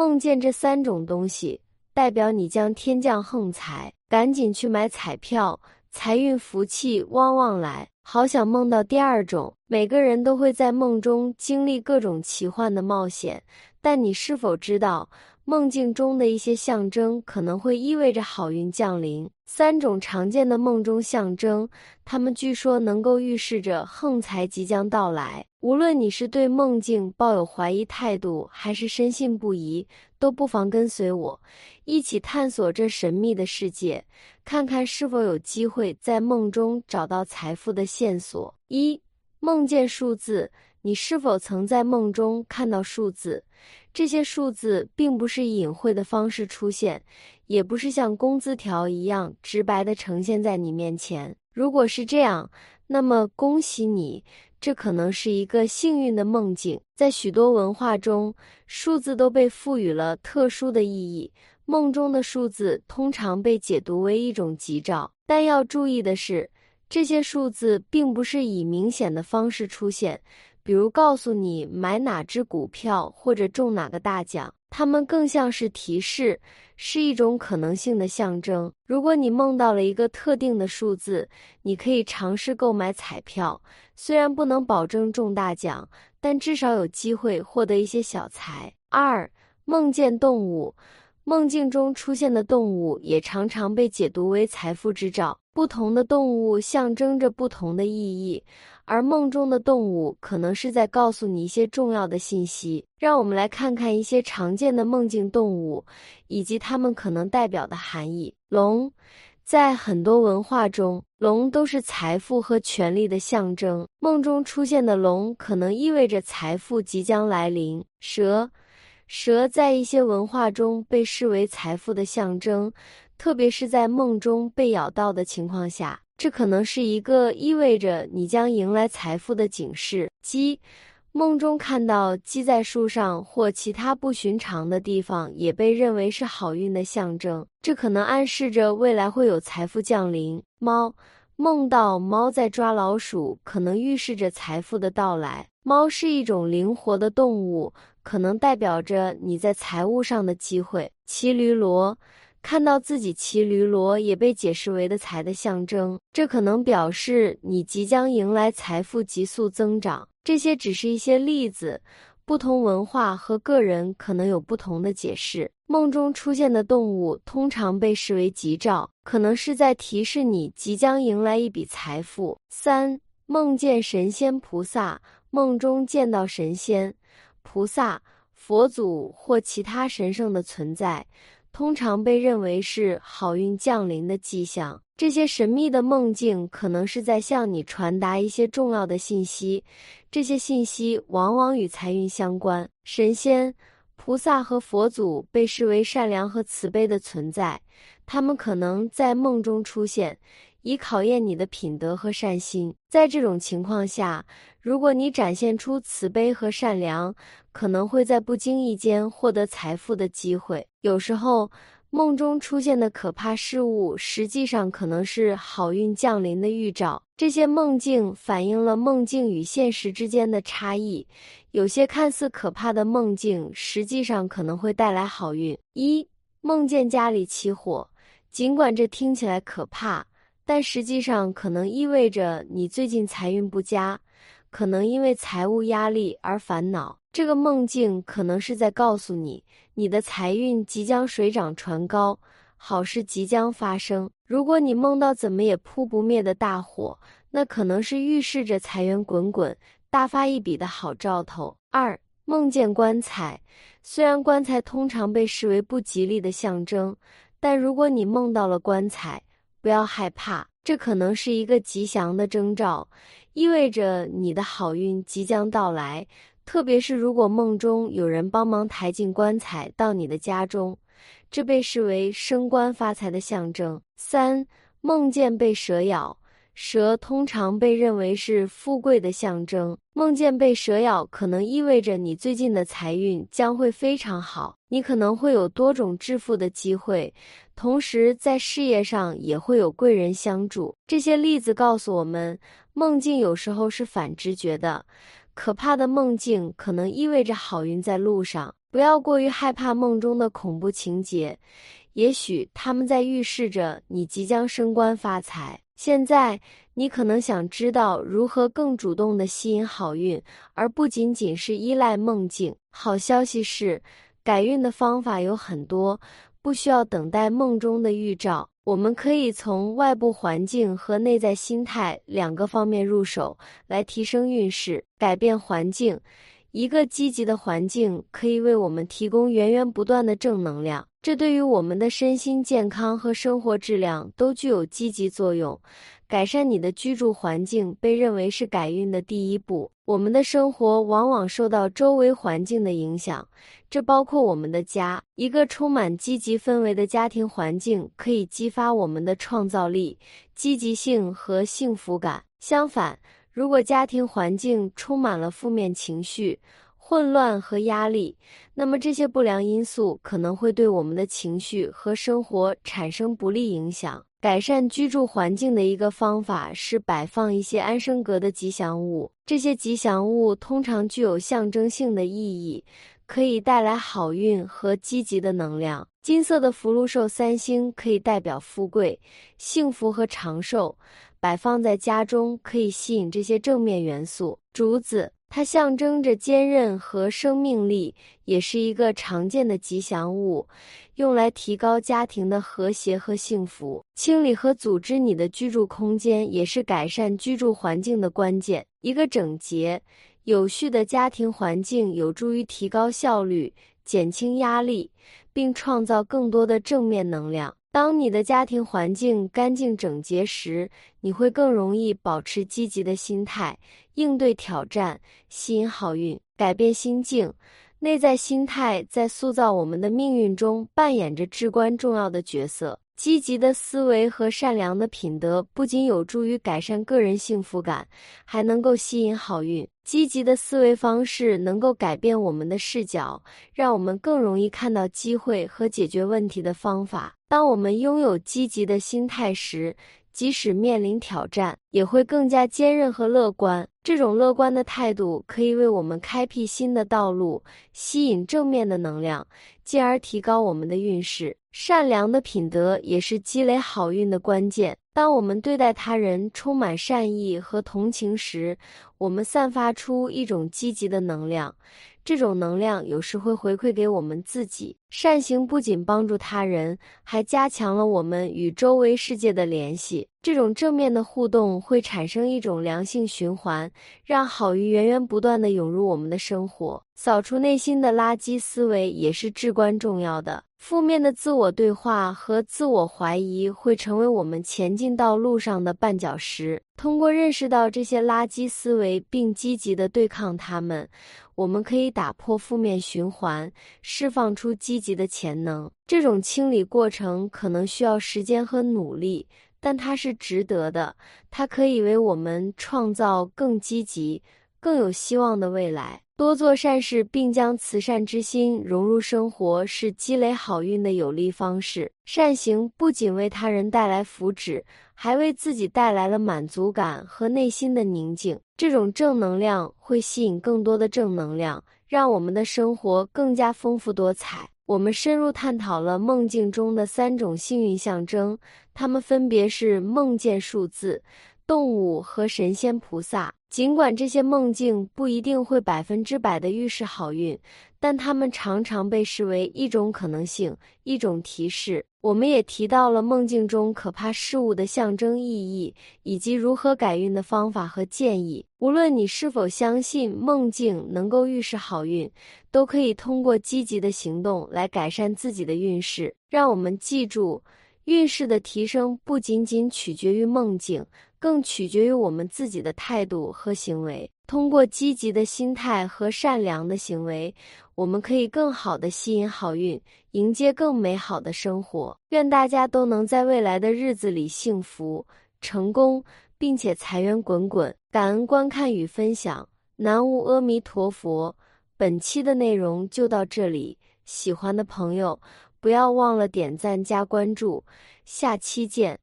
梦见这三种东西，代表你将天降横财，赶紧去买彩票，财运福气旺旺来。好想梦到第二种，每个人都会在梦中经历各种奇幻的冒险，但你是否知道？梦境中的一些象征可能会意味着好运降临。三种常见的梦中象征，它们据说能够预示着横财即将到来。无论你是对梦境抱有怀疑态度，还是深信不疑，都不妨跟随我，一起探索这神秘的世界，看看是否有机会在梦中找到财富的线索。一、梦见数字，你是否曾在梦中看到数字？这些数字并不是隐晦的方式出现，也不是像工资条一样直白的呈现在你面前。如果是这样，那么恭喜你，这可能是一个幸运的梦境。在许多文化中，数字都被赋予了特殊的意义。梦中的数字通常被解读为一种吉兆，但要注意的是，这些数字并不是以明显的方式出现。比如告诉你买哪只股票或者中哪个大奖，它们更像是提示，是一种可能性的象征。如果你梦到了一个特定的数字，你可以尝试购买彩票，虽然不能保证中大奖，但至少有机会获得一些小财。二、梦见动物，梦境中出现的动物也常常被解读为财富之兆。不同的动物象征着不同的意义。而梦中的动物可能是在告诉你一些重要的信息。让我们来看看一些常见的梦境动物，以及它们可能代表的含义。龙，在很多文化中，龙都是财富和权力的象征。梦中出现的龙可能意味着财富即将来临。蛇，蛇在一些文化中被视为财富的象征，特别是在梦中被咬到的情况下。这可能是一个意味着你将迎来财富的警示。鸡，梦中看到鸡在树上或其他不寻常的地方，也被认为是好运的象征。这可能暗示着未来会有财富降临。猫，梦到猫在抓老鼠，可能预示着财富的到来。猫是一种灵活的动物，可能代表着你在财务上的机会。骑驴骡。看到自己骑驴骡也被解释为的财的象征，这可能表示你即将迎来财富急速增长。这些只是一些例子，不同文化和个人可能有不同的解释。梦中出现的动物通常被视为吉兆，可能是在提示你即将迎来一笔财富。三、梦见神仙菩萨，梦中见到神仙、菩萨、佛祖或其他神圣的存在。通常被认为是好运降临的迹象。这些神秘的梦境可能是在向你传达一些重要的信息，这些信息往往与财运相关。神仙、菩萨和佛祖被视为善良和慈悲的存在，他们可能在梦中出现。以考验你的品德和善心。在这种情况下，如果你展现出慈悲和善良，可能会在不经意间获得财富的机会。有时候，梦中出现的可怕事物实际上可能是好运降临的预兆。这些梦境反映了梦境与现实之间的差异。有些看似可怕的梦境，实际上可能会带来好运。一、梦见家里起火，尽管这听起来可怕。但实际上可能意味着你最近财运不佳，可能因为财务压力而烦恼。这个梦境可能是在告诉你，你的财运即将水涨船高，好事即将发生。如果你梦到怎么也扑不灭的大火，那可能是预示着财源滚滚、大发一笔的好兆头。二、梦见棺材，虽然棺材通常被视为不吉利的象征，但如果你梦到了棺材，不要害怕，这可能是一个吉祥的征兆，意味着你的好运即将到来。特别是如果梦中有人帮忙抬进棺材到你的家中，这被视为升官发财的象征。三、梦见被蛇咬。蛇通常被认为是富贵的象征，梦见被蛇咬可能意味着你最近的财运将会非常好，你可能会有多种致富的机会，同时在事业上也会有贵人相助。这些例子告诉我们，梦境有时候是反直觉的，可怕的梦境可能意味着好运在路上。不要过于害怕梦中的恐怖情节，也许他们在预示着你即将升官发财。现在你可能想知道如何更主动的吸引好运，而不仅仅是依赖梦境。好消息是，改运的方法有很多，不需要等待梦中的预兆。我们可以从外部环境和内在心态两个方面入手，来提升运势。改变环境，一个积极的环境可以为我们提供源源不断的正能量。这对于我们的身心健康和生活质量都具有积极作用。改善你的居住环境被认为是改运的第一步。我们的生活往往受到周围环境的影响，这包括我们的家。一个充满积极氛围的家庭环境可以激发我们的创造力、积极性和幸福感。相反，如果家庭环境充满了负面情绪，混乱和压力，那么这些不良因素可能会对我们的情绪和生活产生不利影响。改善居住环境的一个方法是摆放一些安生阁的吉祥物。这些吉祥物通常具有象征性的意义，可以带来好运和积极的能量。金色的福禄寿三星可以代表富贵、幸福和长寿，摆放在家中可以吸引这些正面元素。竹子。它象征着坚韧和生命力，也是一个常见的吉祥物，用来提高家庭的和谐和幸福。清理和组织你的居住空间，也是改善居住环境的关键。一个整洁、有序的家庭环境有助于提高效率、减轻压力，并创造更多的正面能量。当你的家庭环境干净整洁时，你会更容易保持积极的心态，应对挑战，吸引好运。改变心境，内在心态在塑造我们的命运中扮演着至关重要的角色。积极的思维和善良的品德不仅有助于改善个人幸福感，还能够吸引好运。积极的思维方式能够改变我们的视角，让我们更容易看到机会和解决问题的方法。当我们拥有积极的心态时，即使面临挑战，也会更加坚韧和乐观。这种乐观的态度可以为我们开辟新的道路，吸引正面的能量，进而提高我们的运势。善良的品德也是积累好运的关键。当我们对待他人充满善意和同情时，我们散发出一种积极的能量。这种能量有时会回馈给我们自己。善行不仅帮助他人，还加强了我们与周围世界的联系。这种正面的互动会产生一种良性循环，让好运源源不断的涌入我们的生活。扫除内心的垃圾思维也是至关重要的。负面的自我对话和自我怀疑会成为我们前进道路上的绊脚石。通过认识到这些垃圾思维，并积极的对抗它们，我们可以打破负面循环，释放出积极的潜能。这种清理过程可能需要时间和努力，但它是值得的。它可以为我们创造更积极、更有希望的未来。多做善事，并将慈善之心融入生活，是积累好运的有力方式。善行不仅为他人带来福祉，还为自己带来了满足感和内心的宁静。这种正能量会吸引更多的正能量，让我们的生活更加丰富多彩。我们深入探讨了梦境中的三种幸运象征，它们分别是梦见数字、动物和神仙菩萨。尽管这些梦境不一定会百分之百的预示好运，但它们常常被视为一种可能性、一种提示。我们也提到了梦境中可怕事物的象征意义，以及如何改运的方法和建议。无论你是否相信梦境能够预示好运，都可以通过积极的行动来改善自己的运势。让我们记住，运势的提升不仅仅取决于梦境。更取决于我们自己的态度和行为。通过积极的心态和善良的行为，我们可以更好的吸引好运，迎接更美好的生活。愿大家都能在未来的日子里幸福、成功，并且财源滚滚。感恩观看与分享，南无阿弥陀佛。本期的内容就到这里，喜欢的朋友不要忘了点赞加关注，下期见。